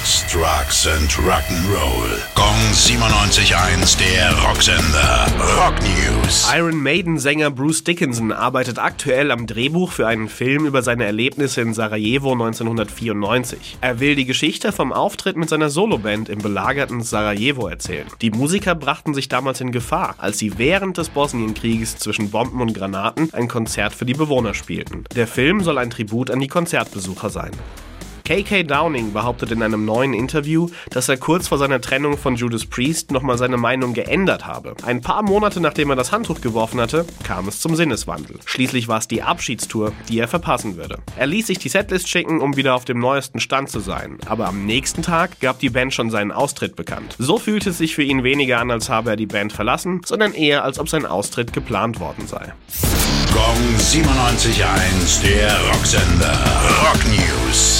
Sex, Drugs and Rock'n'Roll. Gong 97.1, der Rocksender. Rock News. Iron Maiden-Sänger Bruce Dickinson arbeitet aktuell am Drehbuch für einen Film über seine Erlebnisse in Sarajevo 1994. Er will die Geschichte vom Auftritt mit seiner Soloband im belagerten Sarajevo erzählen. Die Musiker brachten sich damals in Gefahr, als sie während des Bosnienkrieges zwischen Bomben und Granaten ein Konzert für die Bewohner spielten. Der Film soll ein Tribut an die Konzertbesucher sein. KK Downing behauptet in einem neuen Interview, dass er kurz vor seiner Trennung von Judas Priest nochmal seine Meinung geändert habe. Ein paar Monate nachdem er das Handtuch geworfen hatte, kam es zum Sinneswandel. Schließlich war es die Abschiedstour, die er verpassen würde. Er ließ sich die Setlist schicken, um wieder auf dem neuesten Stand zu sein. Aber am nächsten Tag gab die Band schon seinen Austritt bekannt. So fühlte es sich für ihn weniger an, als habe er die Band verlassen, sondern eher, als ob sein Austritt geplant worden sei. Gong 97.1, der Rocksender. Rock News.